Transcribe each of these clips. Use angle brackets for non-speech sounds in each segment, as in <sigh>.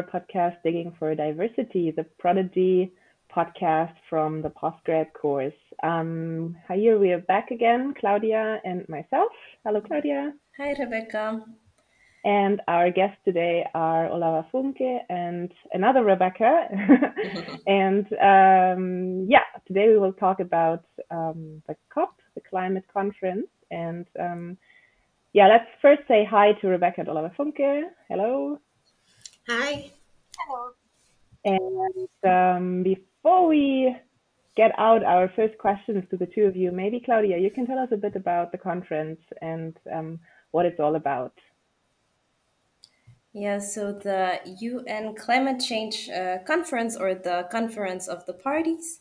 welcome back to our podcast, Digging for Diversity, the Prodigy podcast from the postgrad course. Um, here we are back again, Claudia and myself. Hello, Claudia. Hi, Rebecca. And our guests today are Oluwafunke and another Rebecca. <laughs> and um, yeah, today we will talk about um, the COP, the climate conference. And um, yeah, let's first say hi to Rebecca and Oluwafunke. Hello. Hi. Hello. And um, before we get out our first questions to the two of you, maybe Claudia, you can tell us a bit about the conference and um, what it's all about. Yeah, so the UN Climate Change uh, Conference or the Conference of the Parties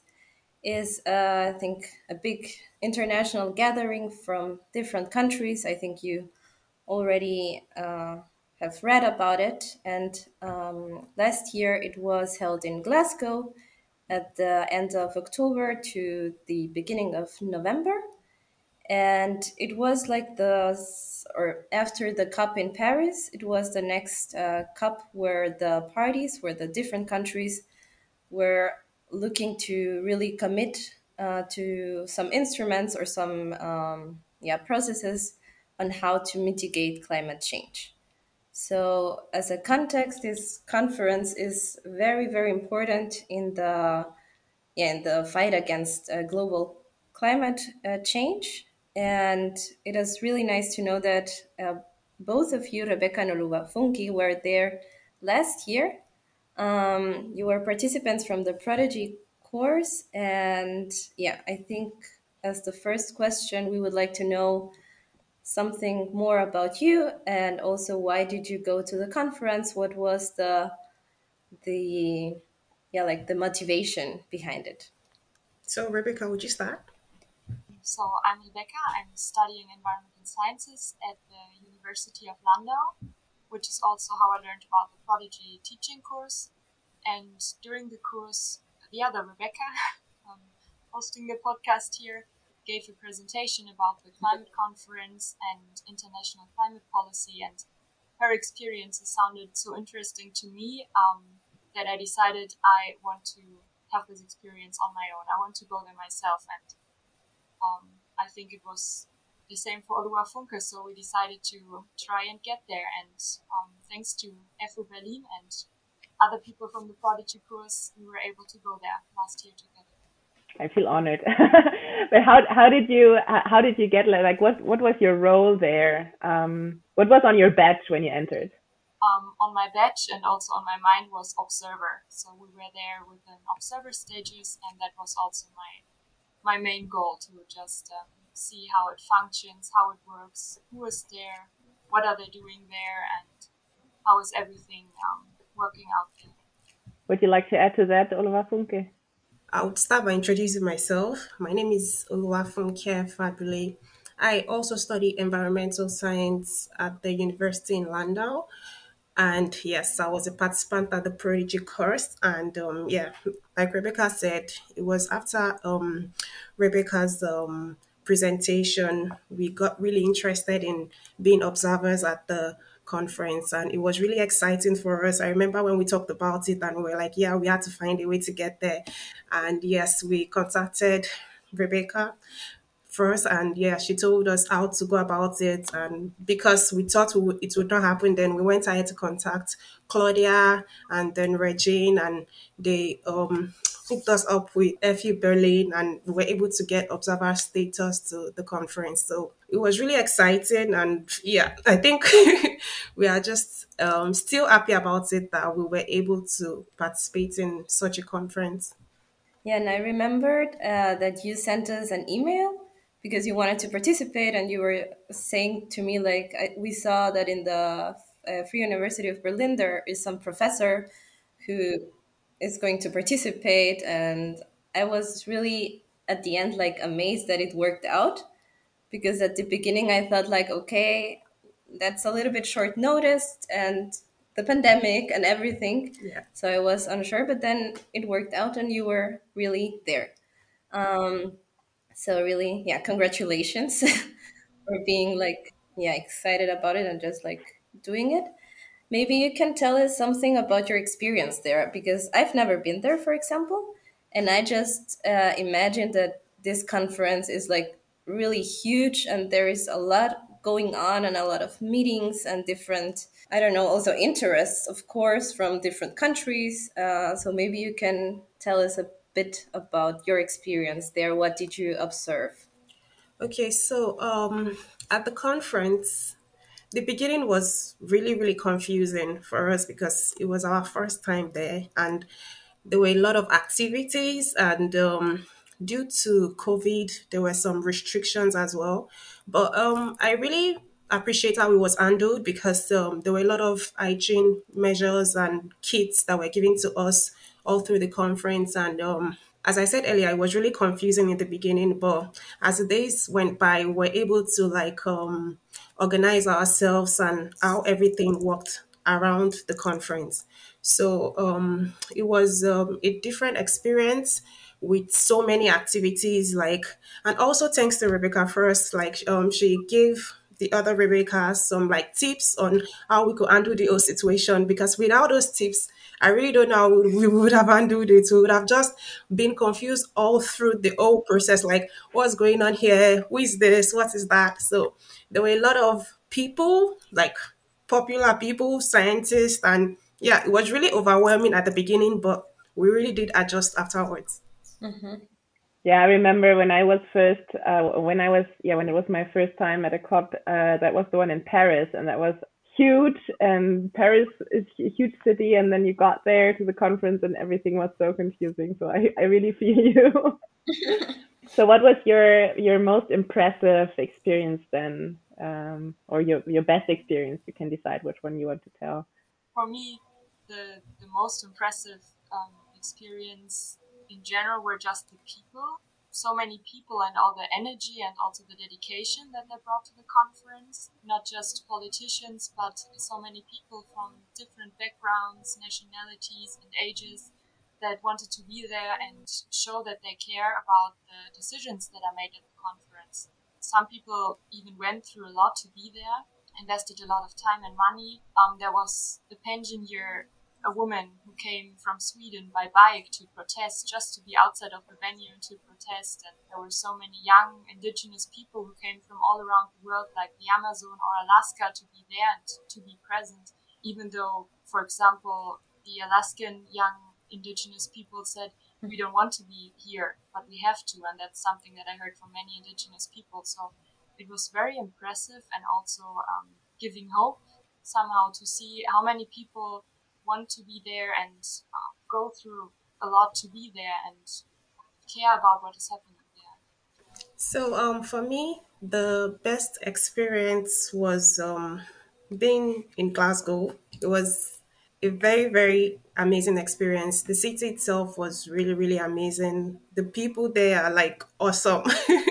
is, uh, I think, a big international gathering from different countries. I think you already uh, have read about it. And um, last year it was held in Glasgow at the end of October to the beginning of November. And it was like the or after the COP in Paris, it was the next uh, COP where the parties, where the different countries were looking to really commit uh, to some instruments or some um, yeah processes on how to mitigate climate change. So, as a context, this conference is very, very important in the in the fight against uh, global climate uh, change and it is really nice to know that uh, both of you, Rebecca and Oluwafunke, were there last year. Um, you were participants from the Prodigy course. And yeah, I think as the first question, we would like to know something more about you and also why did you go to the conference? What was the the yeah like the motivation behind it? So Rebecca, would you start? So I'm Rebecca. I'm studying environmental sciences at the University of Landau, which is also how I learned about the Prodigy teaching course. And during the course, the other Rebecca, <laughs> um, hosting the podcast here, gave a presentation about the climate conference and international climate policy. And her experiences sounded so interesting to me um, that I decided I want to have this experience on my own. I want to go there myself and um, I think it was the same for Oluwafunke, so we decided to try and get there. And um, thanks to FU Berlin and other people from the Prodigy course, we were able to go there last year together. I feel honored. <laughs> but how how did you how did you get like what what was your role there? Um, what was on your badge when you entered? Um, on my badge and also on my mind was observer. So we were there with an observer stages, and that was also my my main goal to just um, see how it functions, how it works, who is there, what are they doing there, and how is everything um, working out there. Would you like to add to that, Oluwafunke? I would start by introducing myself. My name is Oluwafunke Fabule. I also study environmental science at the University in Landau. And yes, I was a participant at the Prodigy course. And um, yeah, like Rebecca said, it was after um, Rebecca's um, presentation, we got really interested in being observers at the conference and it was really exciting for us. I remember when we talked about it and we were like, yeah, we had to find a way to get there. And yes, we contacted Rebecca first and yeah she told us how to go about it and because we thought it would not happen then we went ahead to contact claudia and then regine and they um hooked us up with FU Berlin and we were able to get observer status to the conference. So it was really exciting. And yeah, I think <laughs> we are just um, still happy about it that we were able to participate in such a conference. Yeah, and I remembered uh, that you sent us an email because you wanted to participate and you were saying to me like I, we saw that in the uh, free university of berlin there is some professor who is going to participate and i was really at the end like amazed that it worked out because at the beginning i thought like okay that's a little bit short noticed and the pandemic and everything Yeah. so i was unsure but then it worked out and you were really there um, so really, yeah, congratulations <laughs> for being like yeah excited about it and just like doing it. Maybe you can tell us something about your experience there because I've never been there, for example. And I just uh, imagine that this conference is like really huge and there is a lot going on and a lot of meetings and different, I don't know, also interests, of course, from different countries. Uh, so maybe you can tell us a bit about your experience there. What did you observe? Okay, so um, at the conference, the beginning was really, really confusing for us because it was our first time there and there were a lot of activities and um, due to COVID, there were some restrictions as well. But um, I really appreciate how it was handled because um, there were a lot of hygiene measures and kits that were given to us all through the conference and um, as I said earlier, it was really confusing in the beginning, but as the days went by, we were able to like um, organize ourselves and how everything worked around the conference. So um, it was um, a different experience with so many activities, like, and also thanks to Rebecca first, like um, she gave the other Rebecca some like tips on how we could handle the whole situation because without those tips, I really don't know how we would have handled it. We would have just been confused all through the whole process, like what's going on here, who is this, what is that. So there were a lot of people, like popular people, scientists, and yeah, it was really overwhelming at the beginning, but we really did adjust afterwards. Yeah, I remember when I was first, uh, when I was, yeah, when it was my first time at a COP, uh, that was the one in Paris, and that was huge. And Paris is a huge city, and then you got there to the conference, and everything was so confusing. So I, I really <laughs> feel you. <laughs> so, what was your your most impressive experience then, um, or your your best experience? You can decide which one you want to tell. For me, the the most impressive um, experience in general were just the people. So many people and all the energy and also the dedication that they brought to the conference. Not just politicians, but so many people from different backgrounds, nationalities, and ages that wanted to be there and show that they care about the decisions that are made at the conference. Some people even went through a lot to be there, invested a lot of time and money. Um, there was the pensioner a woman who came from Sweden by bike to protest, just to be outside of the venue to protest. And there were so many young indigenous people who came from all around the world, like the Amazon or Alaska, to be there and to be present, even though, for example, the Alaskan young indigenous people said, we don't want to be here, but we have to. And that's something that I heard from many indigenous people. So it was very impressive and also um, giving hope somehow to see how many people want to be there and uh, go through a lot to be there and care about what is happening there. So um, for me, the best experience was um, being in Glasgow. It was a very, very amazing experience. The city itself was really, really amazing. The people there are like awesome. <laughs>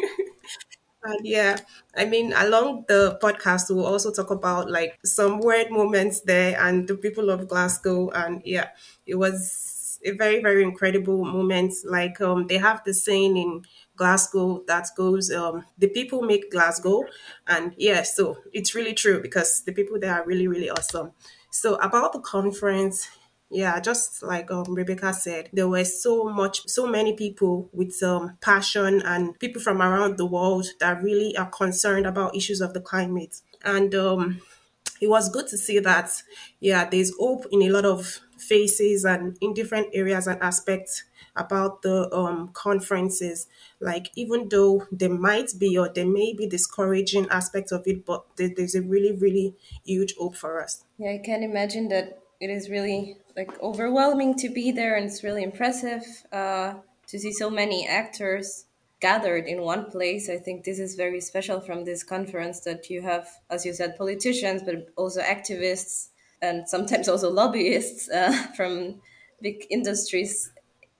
And yeah, I mean, along the podcast, we'll also talk about like some weird moments there and the people of Glasgow. And yeah, it was a very, very incredible moment. Like, um, they have the saying in Glasgow that goes, um, the people make Glasgow. And yeah, so it's really true because the people there are really, really awesome. So about the conference, yeah, just like um, Rebecca said, there were so much, so many people with um, passion and people from around the world that really are concerned about issues of the climate. And um, it was good to see that, yeah, there's hope in a lot of faces and in different areas and aspects about the um, conferences. Like, even though there might be or there may be discouraging aspects of it, but there, there's a really, really huge hope for us. Yeah, I can imagine that it is really like overwhelming to be there, and it's really impressive uh, to see so many actors gathered in one place. I think this is very special from this conference that you have, as you said, politicians, but also activists and sometimes <laughs> also lobbyists uh, from big industries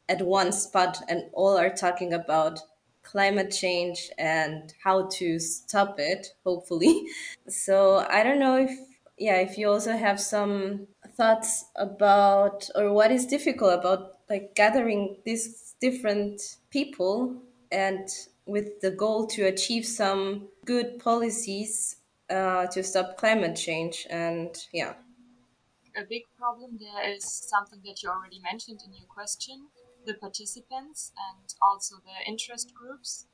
at one spot, and all are talking about climate change and how to stop it, hopefully. <laughs> So I don't know if yeah, if you also have some thoughts about or what is difficult about like gathering these different people and with the goal to achieve some good policies uh, to stop climate change and yeah. A big problem there is something that you already mentioned in your question the participants and also the interest groups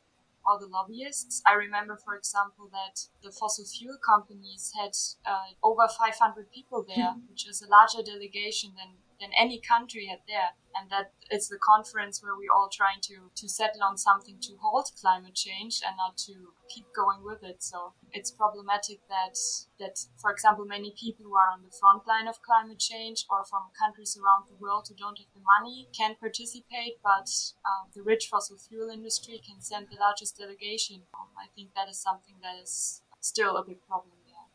or the lobbyists. I remember, for example, that the fossil fuel companies had uh, over 500 people there, <laughs> which is a larger delegation than, than any country had there and that it's the conference where we're all trying to to settle on something to halt climate change and not to keep going with it. So it's problematic that that, for example, many people who are on the front line of climate change or from countries around the world who don't have the money can participate, but um, the rich fossil fuel industry can send the largest delegation. Um, I think that is something that is still a big problem there.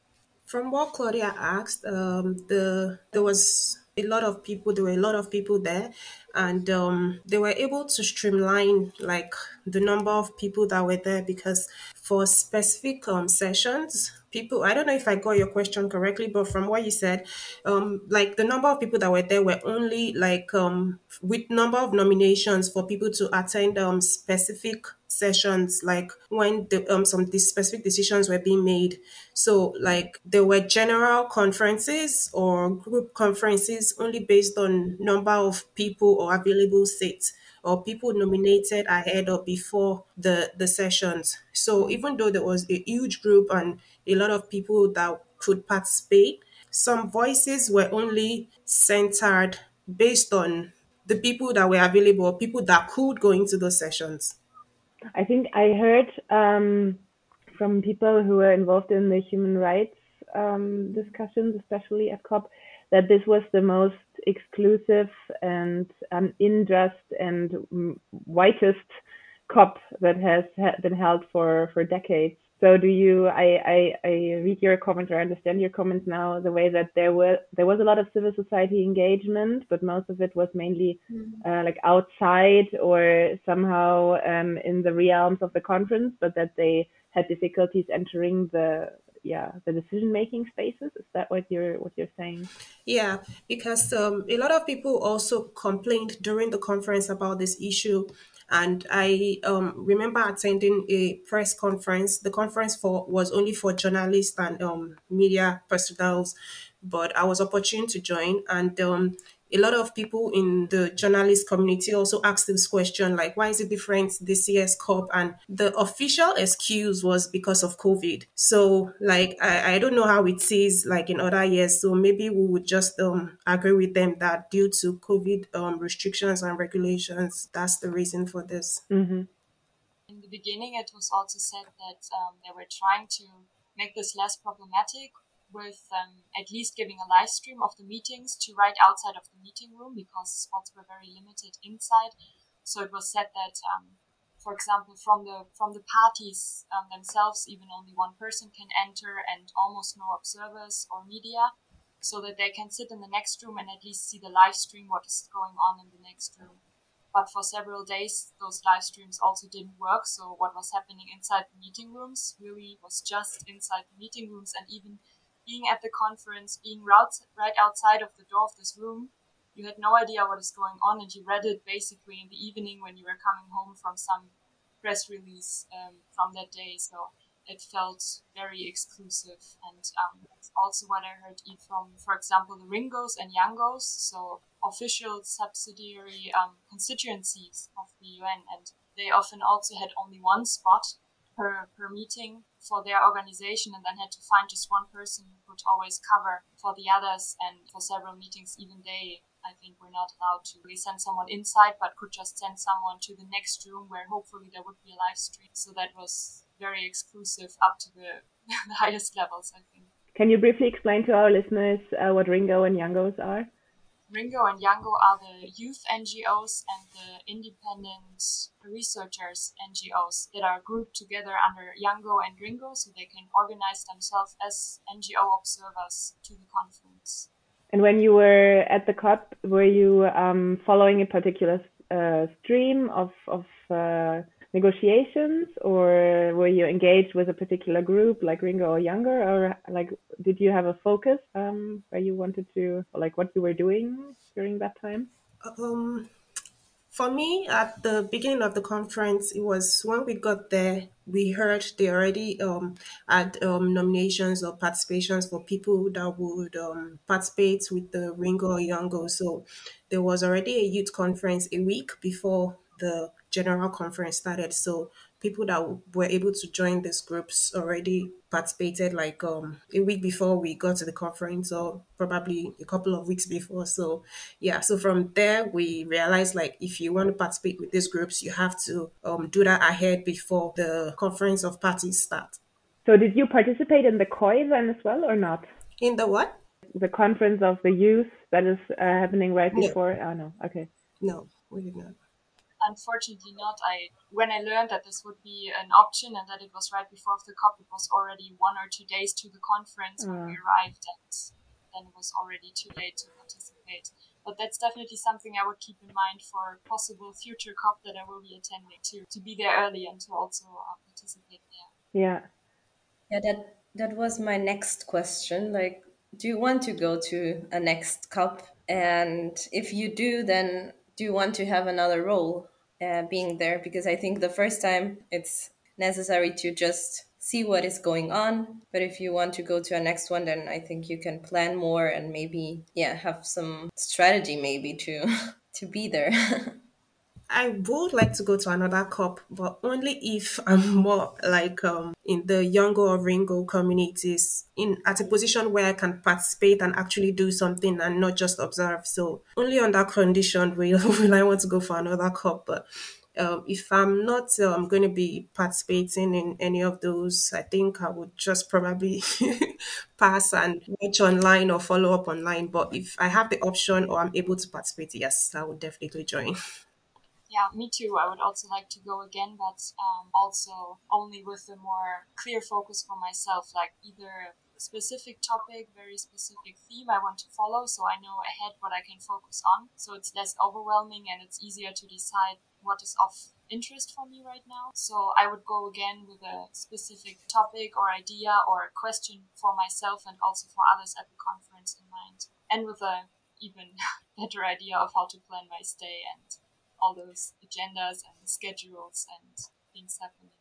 From what Claudia asked, um, the there was a lot of people there were a lot of people there and um, they were able to streamline like the number of people that were there because for specific um, sessions people i don't know if i got your question correctly but from what you said um, like the number of people that were there were only like um, with number of nominations for people to attend um, specific sessions like when the, um, some specific decisions were being made. So like there were general conferences or group conferences only based on number of people or available seats or people nominated ahead or before the the sessions. So even though there was a huge group and a lot of people that could participate some voices were only centered based on the people that were available people that could go into those sessions I think I heard um, from people who were involved in the human rights um, discussions, especially at COP, that this was the most exclusive and um, in-just and whitest COP that has been held for, for decades. So do you? I, I, I read your comments or I understand your comments now the way that there were there was a lot of civil society engagement, but most of it was mainly mm. uh, like outside or somehow um, in the realms of the conference, but that they had difficulties entering the yeah the decision making spaces is that what you're what you're saying yeah because um, a lot of people also complained during the conference about this issue and I um, remember attending a press conference. The conference for was only for journalists and um, media personnel, but I was opportune to join. And um, a lot of people in the journalist community also asked this question like why is it different this year's cop? And the official excuse was because of covid. So like i, I don't know how it is like in other years. So maybe we would just um agree with them that due to covid um, restrictions and regulations that's the reason for this. Mm-hmm. in the beginning it was also said that um, they were trying to make this less problematic with um, at least giving a live stream of the meetings to right outside of the meeting room because spots were very limited inside. So it was said that, um, for example, from the from the parties um, themselves, even only one person can enter and almost no observers or media, so that they can sit in the next room and at least see the live stream what is going on in the next room. But for several days, those live streams also didn't work. So what was happening inside the meeting rooms really was just inside the meeting rooms, and even being at the conference, being right right outside of the door of this room, you had no idea what is going on, and you read it basically in the evening when you were coming home from some press release um, from that day. So it felt very exclusive, and um, also what I heard from, for example, the Ringos and Youngos, so official subsidiary um, constituencies of the UN, and they often also had only one spot per, per meeting for their organization and then had to find just one person who could always cover for the others and for several meetings even they I think we're not allowed to really send someone inside but could just send someone to the next room where hopefully there would be a live stream so that was very exclusive up to the, <laughs> the highest levels I think. Can you briefly explain to our listeners uh, what Ringo and Youngos are? Ringo and Youngo are the youth NGOs and the independent researchers NGOs that are grouped together under Youngo and Ringo so they can organize themselves as NGO observers to the conference. And when you were at the COP, were you um, following a particular uh, stream of, of uh, negotiations or were you engaged with a particular group like Ringo or Youngo or like did you have a focus um, where you wanted to like what you were doing during that time? Um, For me, at the beginning of the conference, it was when we got there, we heard they already um, had um, nominations or participations for people that would um, participate with the Ringo or Youngo. So there was already a youth conference a week before the general conference started. So people that were able to join these groups already participated like um a week before we got to the conference or probably a couple of weeks before so yeah so from there we realized like if you want to participate with these groups you have to um do that ahead before the conference of parties start So did you participate in the COY then as well or not? in the what The conference of the youth that is uh, happening right No. before? Oh no, okay. no we did not Unfortunately, not. I when I learned that this would be an option and that it was right before the COP, it was already one or two days to the conference when we arrived, and then it was already too late to participate. But that's definitely something I would keep in mind for possible future COP that I will be attending to to be there early and to also uh, participate there. Yeah. Yeah, that that was my next question. Like, do you want to go to a next COP? And if you do, then do you want to have another role uh, being there? Because I think the first time it's necessary to just see what is going on. But if you want to go to a next one, then I think you can plan more and maybe yeah have some strategy maybe to <laughs> to be there. <laughs> I would like to go to another COP, but only if I'm <laughs> more like um in the Youngo or Ringo communities in at a position where I can participate and actually do something and not just observe. So only on that condition <laughs> will will I want to go for another COP. But um, if I'm not um, going to be participating in any of those, I think I would just probably <laughs> pass and watch online or follow up online. But if I have the option or I'm able to participate, yes, I would definitely join. Yeah, me too. I would also like to go again, but um, also only with a more clear focus for myself, like either a specific topic, very specific theme I want to follow, so I know ahead what I can focus on. So it's less overwhelming and it's easier to decide what is of interest for me right now. So I would go again with a specific topic or idea or a question for myself and also for others at the conference in mind, and with a even <laughs> better idea of how to plan my stay and all those agendas and schedules and things happening.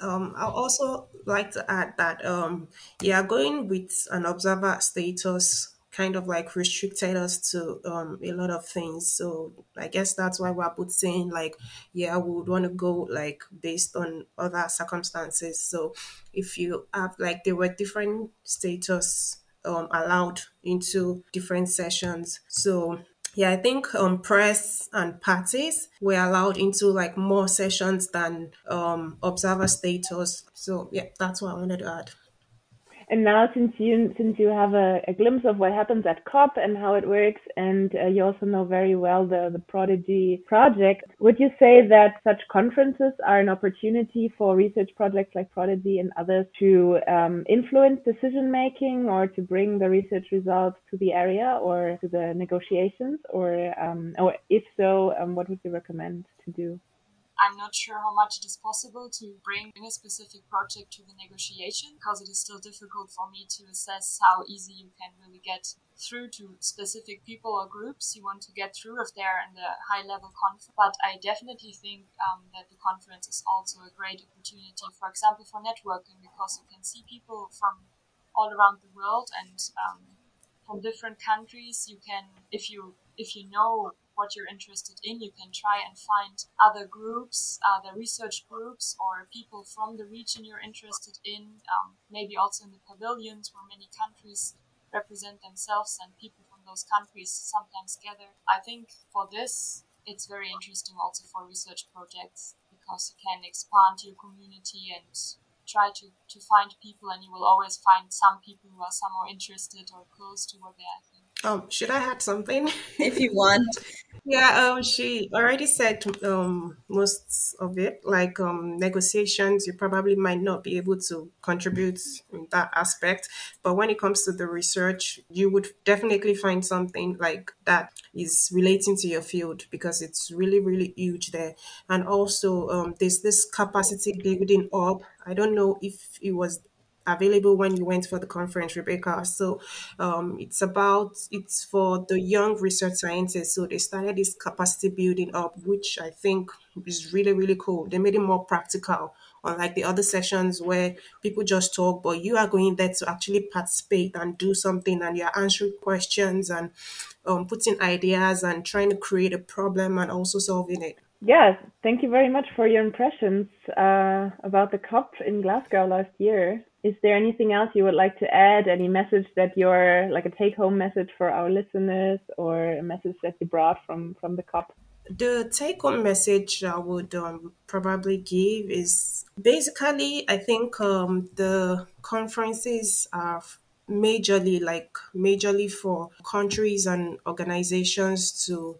Um, I'll also like to add that um, yeah, going with an observer status kind of like restricted us to um, a lot of things. So I guess that's why we're both saying like, yeah, we would want to go like based on other circumstances. So if you have like there were different status um, allowed into different sessions. So yeah, I think um, press and parties were allowed into like more sessions than um, observer status. So yeah, that's what I wanted to add. And now, since you since you have a, a glimpse of what happens at COP and how it works, and uh, you also know very well the the Prodigy project, would you say that such conferences are an opportunity for research projects like Prodigy and others to um, influence decision making or to bring the research results to the area or to the negotiations, or um, or if so, um, what would you recommend to do? I'm not sure how much it is possible to bring a specific project to the negotiation because it is still difficult for me to assess how easy you can really get through to specific people or groups you want to get through if they're in the high level conference. But I definitely think um, that the conference is also a great opportunity, for example, for networking because you can see people from all around the world and um, from different countries. You can, if you if you know what you're interested in, you can try and find other groups, other research groups, or people from the region you're interested in. Um, maybe also in the pavilions where many countries represent themselves and people from those countries sometimes gather. I think for this, it's very interesting also for research projects because you can expand your community and try to, to find people and you will always find some people who are somehow interested or close to what they are thinking. Um, should I add something? if you want. <laughs> Yeah, um, she already said um most of it. Like um negotiations, you probably might not be able to contribute in that aspect. But when it comes to the research, you would definitely find something like that is relating to your field because it's really, really huge there. And also um there's this capacity building hub. I don't know if it was available when you went for the conference, Rebecca. So um, it's about it's for the young research scientists. So they started this capacity building hub, which I think is really really cool. They made it more practical, unlike the other sessions where people just talk, but you are going there to actually participate and do something, and you're answering questions and um, putting ideas and trying to create a problem and also solving it. Yes, thank you very much for your impressions uh, about the COP in Glasgow last year. Is there anything else you would like to add? Any message that you're like a take home message for our listeners or a message that you brought from, from the COP? The take home message I would um, probably give is basically, I think um, the conferences are majorly like majorly for countries and organizations to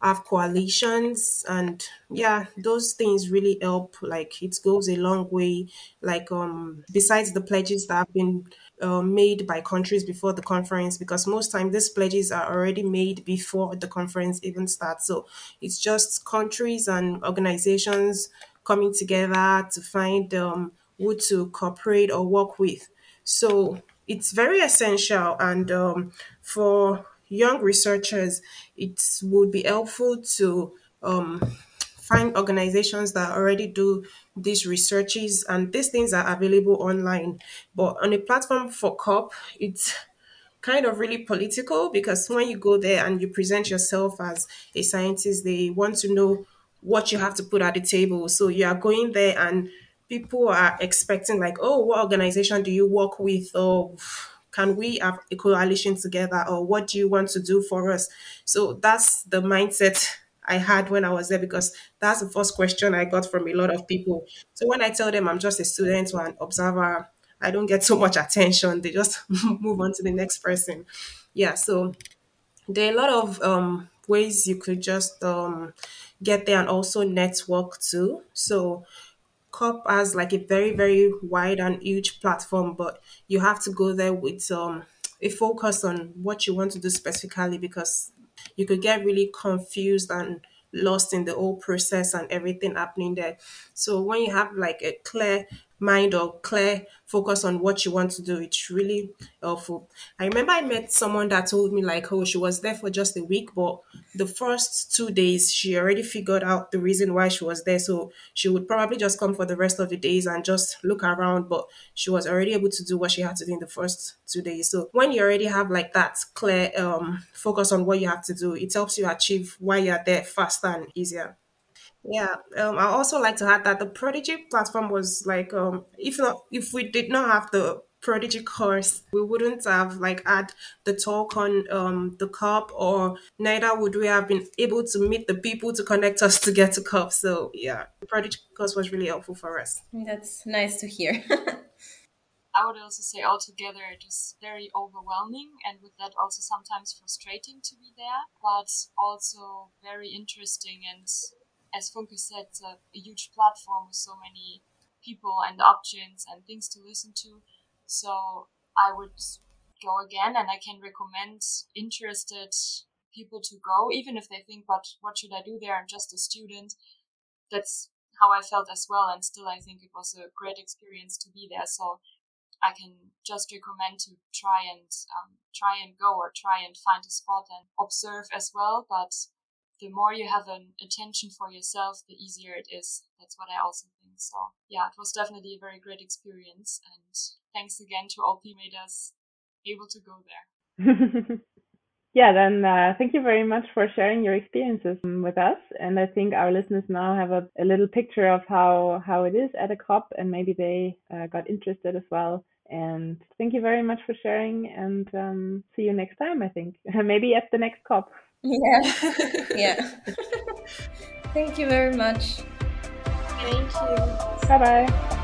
have coalitions and yeah those things really help. Like it goes a long way. Like um besides the pledges that have been uh, made by countries before the conference because most time these pledges are already made before the conference even starts. So it's just countries and organizations coming together to find um, who to cooperate or work with. So it's very essential and um, for young researchers, it would be helpful to um, find organizations that already do these researches and these things are available online. But on a platform for COP, it's kind of really political because when you go there and you present yourself as a scientist, they want to know what you have to put at the table. So you are going there and people are expecting like, oh, what organization do you work with? Or can we have a coalition together? Or what do you want to do for us? So that's the mindset I had when I was there because that's the first question I got from a lot of people. So when I tell them I'm just a student or an observer, I don't get so much attention. They just <laughs> move on to the next person. Yeah, so there are a lot of um, ways you could just um, get there and also network too. So COP has like a very, very wide and huge platform, but you have to go there with um, a focus on what you want to do specifically because you could get really confused and lost in the whole process and everything happening there. So when you have like a clear mind or clear focus on what you want to do, it's really helpful. I remember I met someone that told me like, oh, she was there for just a week, but the first two days she already figured out the reason why she was there. So she would probably just come for the rest of the days and just look around, but she was already able to do what she had to do in the first two days. So when you already have like that clear um focus on what you have to do, it helps you achieve why you're there faster and easier. Yeah, um, I also like to add that the Prodigy platform was like, um, if not, if we did not have the Prodigy course, we wouldn't have like had the talk on um the COP, or neither would we have been able to meet the people to connect us to get to COP. So yeah, the Prodigy course was really helpful for us. That's nice to hear. <laughs> I would also say altogether it is very overwhelming and with that also sometimes frustrating to be there, but also very interesting and as Funke said, a, a huge platform with so many people and options and things to listen to. So I would go again and I can recommend interested people to go, even if they think, but what should I do there? I'm just a student. That's how I felt as well. And still, I think it was a great experience to be there. So I can just recommend to try and um, try and go or try and find a spot and observe as well. But the more you have an attention for yourself, the easier it is. That's what I also think. So yeah, it was definitely a very great experience. And thanks again to all who made us able to go there. <laughs> yeah, then uh, thank you very much for sharing your experiences with us. And I think our listeners now have a, a little picture of how, how it is at a COP and maybe they uh, got interested as well. And thank you very much for sharing and um, see you next time, I think. <laughs> maybe at the next COP. Yeah. <laughs> yeah. Thank you very much. Thank you. Bye bye.